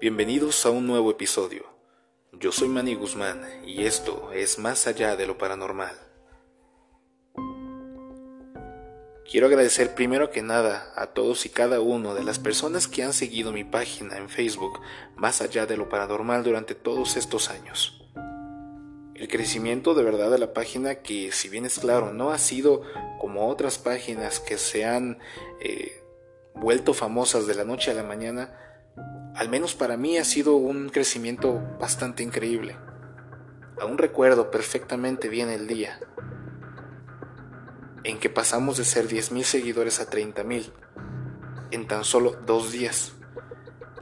Bienvenidos a un nuevo episodio. Yo soy Manny Guzmán y esto es Más allá de lo paranormal. Quiero agradecer primero que nada a todos y cada uno de las personas que han seguido mi página en Facebook Más allá de lo paranormal durante todos estos años. El crecimiento de verdad de la página que si bien es claro no ha sido como otras páginas que se han eh, vuelto famosas de la noche a la mañana, al menos para mí ha sido un crecimiento bastante increíble. Aún recuerdo perfectamente bien el día en que pasamos de ser 10.000 seguidores a 30.000 en tan solo dos días.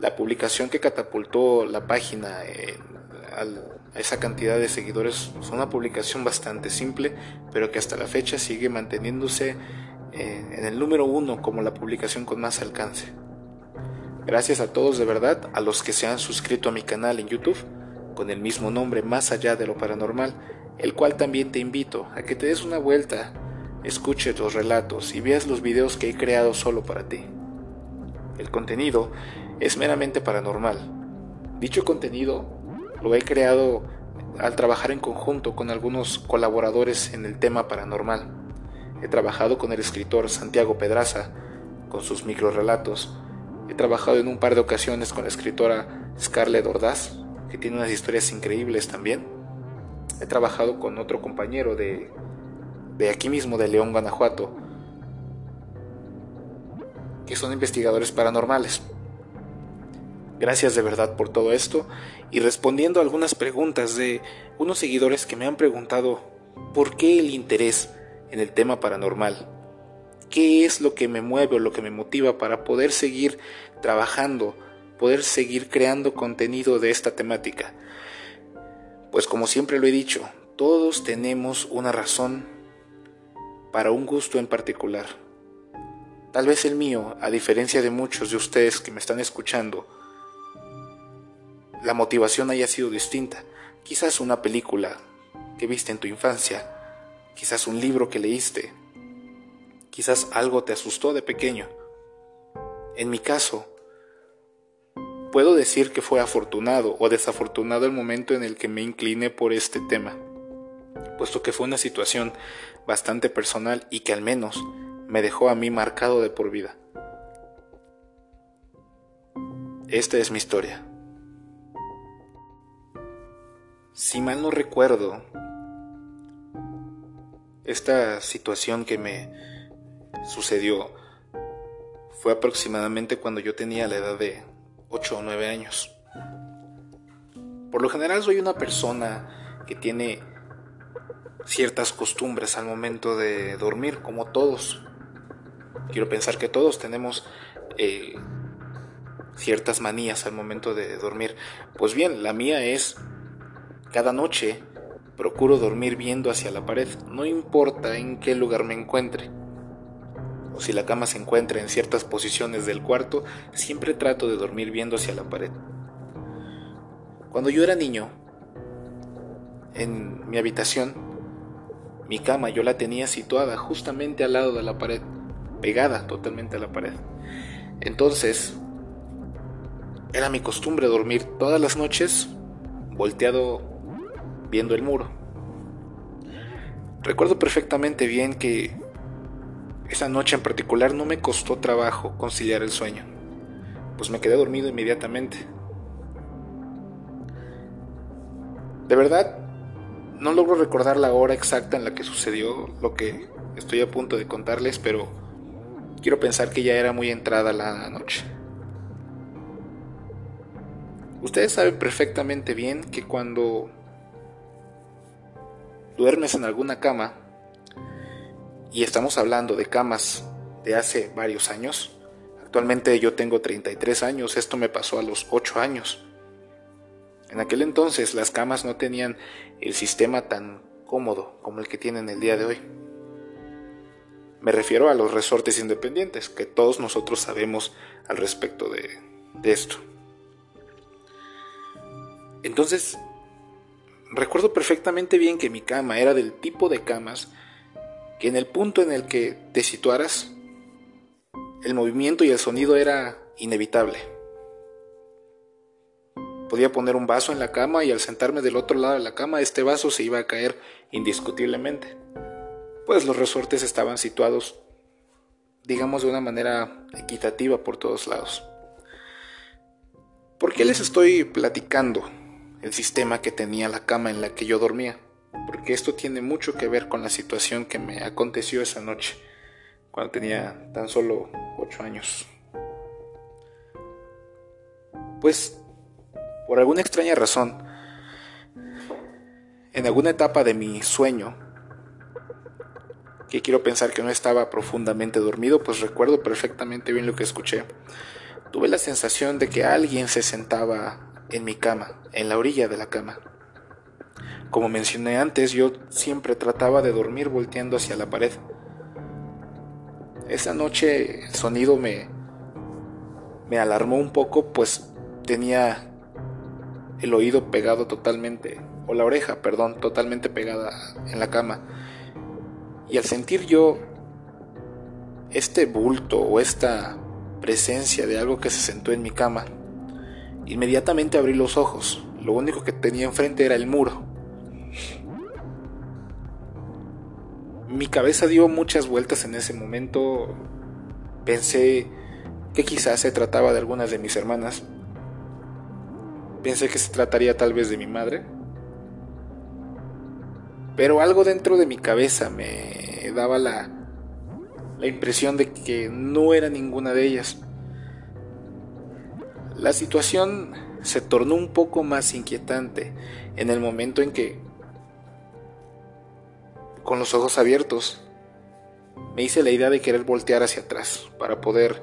La publicación que catapultó la página a esa cantidad de seguidores fue una publicación bastante simple, pero que hasta la fecha sigue manteniéndose eh, en el número uno como la publicación con más alcance. Gracias a todos de verdad, a los que se han suscrito a mi canal en YouTube con el mismo nombre Más allá de lo paranormal, el cual también te invito a que te des una vuelta, escuches los relatos y veas los videos que he creado solo para ti. El contenido es meramente paranormal. Dicho contenido lo he creado al trabajar en conjunto con algunos colaboradores en el tema paranormal. He trabajado con el escritor Santiago Pedraza, con sus microrelatos. He trabajado en un par de ocasiones con la escritora Scarlett Ordaz, que tiene unas historias increíbles también. He trabajado con otro compañero de, de aquí mismo, de León, Guanajuato, que son investigadores paranormales. Gracias de verdad por todo esto y respondiendo a algunas preguntas de unos seguidores que me han preguntado por qué el interés en el tema paranormal. ¿Qué es lo que me mueve o lo que me motiva para poder seguir trabajando, poder seguir creando contenido de esta temática? Pues como siempre lo he dicho, todos tenemos una razón para un gusto en particular. Tal vez el mío, a diferencia de muchos de ustedes que me están escuchando, la motivación haya sido distinta. Quizás una película que viste en tu infancia, quizás un libro que leíste, quizás algo te asustó de pequeño. En mi caso, puedo decir que fue afortunado o desafortunado el momento en el que me incliné por este tema, puesto que fue una situación bastante personal y que al menos me dejó a mí marcado de por vida. Esta es mi historia. Si mal no recuerdo, esta situación que me sucedió fue aproximadamente cuando yo tenía la edad de 8 o 9 años. Por lo general soy una persona que tiene ciertas costumbres al momento de dormir, como todos. Quiero pensar que todos tenemos eh, ciertas manías al momento de dormir. Pues bien, la mía es cada noche Procuro dormir viendo hacia la pared, no importa en qué lugar me encuentre. O si la cama se encuentra en ciertas posiciones del cuarto, siempre trato de dormir viendo hacia la pared. Cuando yo era niño, en mi habitación, mi cama yo la tenía situada justamente al lado de la pared, pegada totalmente a la pared. Entonces, era mi costumbre dormir todas las noches volteado viendo el muro. Recuerdo perfectamente bien que esa noche en particular no me costó trabajo conciliar el sueño, pues me quedé dormido inmediatamente. De verdad, no logro recordar la hora exacta en la que sucedió lo que estoy a punto de contarles, pero quiero pensar que ya era muy entrada la noche. Ustedes saben perfectamente bien que cuando duermes en alguna cama, y estamos hablando de camas de hace varios años, actualmente yo tengo 33 años, esto me pasó a los 8 años. En aquel entonces las camas no tenían el sistema tan cómodo como el que tienen el día de hoy. Me refiero a los resortes independientes, que todos nosotros sabemos al respecto de, de esto. Entonces, Recuerdo perfectamente bien que mi cama era del tipo de camas que en el punto en el que te situaras, el movimiento y el sonido era inevitable. Podía poner un vaso en la cama y al sentarme del otro lado de la cama este vaso se iba a caer indiscutiblemente, pues los resortes estaban situados, digamos, de una manera equitativa por todos lados. ¿Por qué les estoy platicando el sistema que tenía la cama en la que yo dormía? Porque esto tiene mucho que ver con la situación que me aconteció esa noche, cuando tenía tan solo 8 años. Pues, por alguna extraña razón, en alguna etapa de mi sueño, que quiero pensar que no estaba profundamente dormido, pues recuerdo perfectamente bien lo que escuché. Tuve la sensación de que alguien se sentaba en mi cama, en la orilla de la cama. Como mencioné antes, yo siempre trataba de dormir volteando hacia la pared. Esa noche el sonido me, me alarmó un poco, pues tenía el oído pegado totalmente, o la oreja, perdón, totalmente pegada en la cama. Y al sentir yo este bulto o esta presencia de algo que se sentó en mi cama, inmediatamente abrí los ojos. Lo único que tenía enfrente era el muro. Mi cabeza dio muchas vueltas en ese momento. Pensé que quizás se trataba de algunas de mis hermanas. Pensé que se trataría tal vez de mi madre. Pero algo dentro de mi cabeza me daba la, la impresión de que no era ninguna de ellas. La situación se tornó un poco más inquietante en el momento en que, con los ojos abiertos, me hice la idea de querer voltear hacia atrás para poder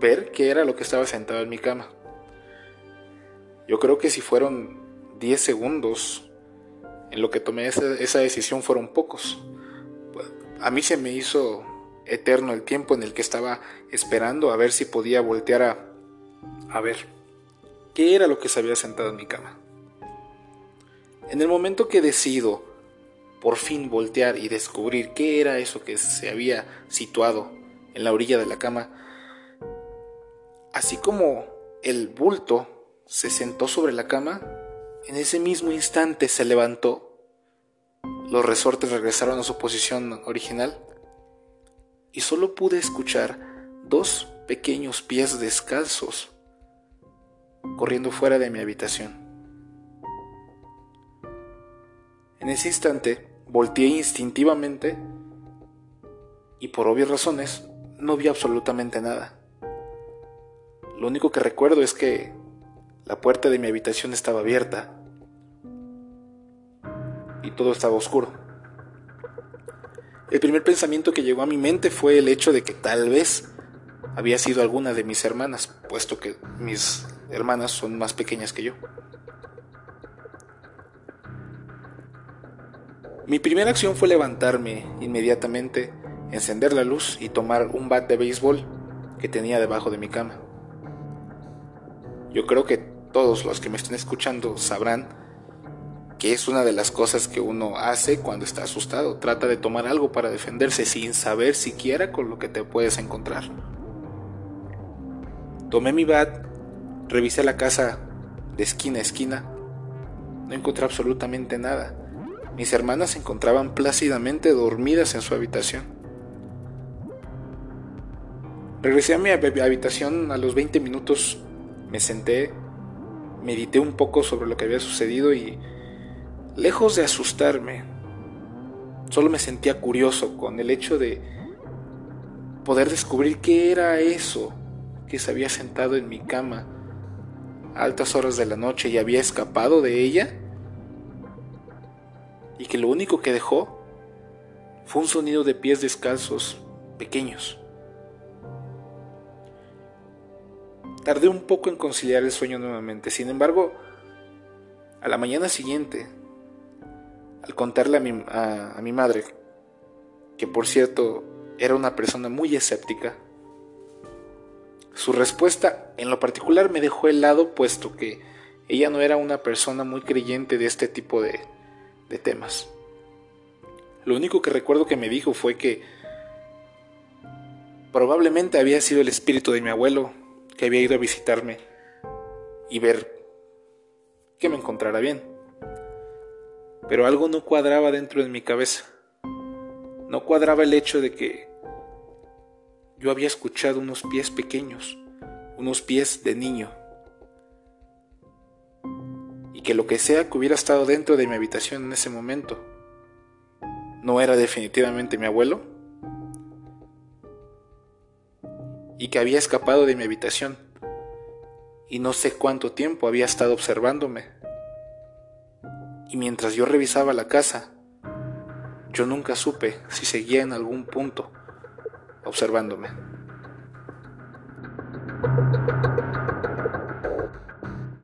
ver qué era lo que estaba sentado en mi cama. Yo creo que si fueron 10 segundos en lo que tomé esa, decisión fueron pocos. A mí se me hizo eterno el tiempo en el que estaba esperando a ver si podía voltear a, a ver qué era lo que se había sentado en mi cama. En el momento que decido por fin voltear y descubrir qué era eso que se había situado en la orilla de la cama, así como el bulto se sentó sobre la cama, en ese mismo instante se levantó, los resortes regresaron a su posición original y solo pude escuchar dos pequeños pies descalzos corriendo fuera de mi habitación. En ese instante volteé instintivamente y por obvias razones no vi absolutamente nada. Lo único que recuerdo es que la puerta de mi habitación estaba abierta y todo estaba oscuro. El primer pensamiento que llegó a mi mente fue el hecho de que tal vez había sido alguna de mis hermanas, puesto que mis hermanas son más pequeñas que yo. Mi primera acción fue levantarme inmediatamente, encender la luz y tomar un bat de béisbol que tenía debajo de mi cama. Yo creo que todos los que me estén escuchando sabrán que es una de las cosas que uno hace cuando está asustado. Trata de tomar algo para defenderse sin saber siquiera con lo que te puedes encontrar. Tomé mi bat, revisé la casa de esquina a esquina. No encontré absolutamente nada. Mis hermanas se encontraban plácidamente dormidas en su habitación. Regresé a mi habitación a los 20 minutos, me senté, medité un poco sobre lo que había sucedido y Lejos de asustarme, solo me sentía curioso con el hecho de poder descubrir qué era eso que se había sentado en mi cama a altas horas de la noche y había escapado de ella y que lo único que dejó fue un sonido de pies descalzos pequeños. Tardé un poco en conciliar el sueño nuevamente, sin embargo, a la mañana siguiente al contarle a mi, a, mi madre, que por cierto era una persona muy escéptica, su respuesta en lo particular me dejó helado puesto que ella no era una persona muy creyente de este tipo de, de temas. Lo único que recuerdo que me dijo fue que probablemente había sido el espíritu de mi abuelo que había ido a visitarme y ver que me encontrara bien. Pero algo no cuadraba dentro de mi cabeza. No cuadraba el hecho de que yo había escuchado unos pies pequeños, unos pies de niño. Que lo que sea que hubiera estado dentro de mi habitación en ese momento no era definitivamente mi abuelo. Y que había escapado de mi habitación y no sé cuánto tiempo había estado observándome. Y mientras yo revisaba la casa, yo nunca supe si seguía en algún punto observándome.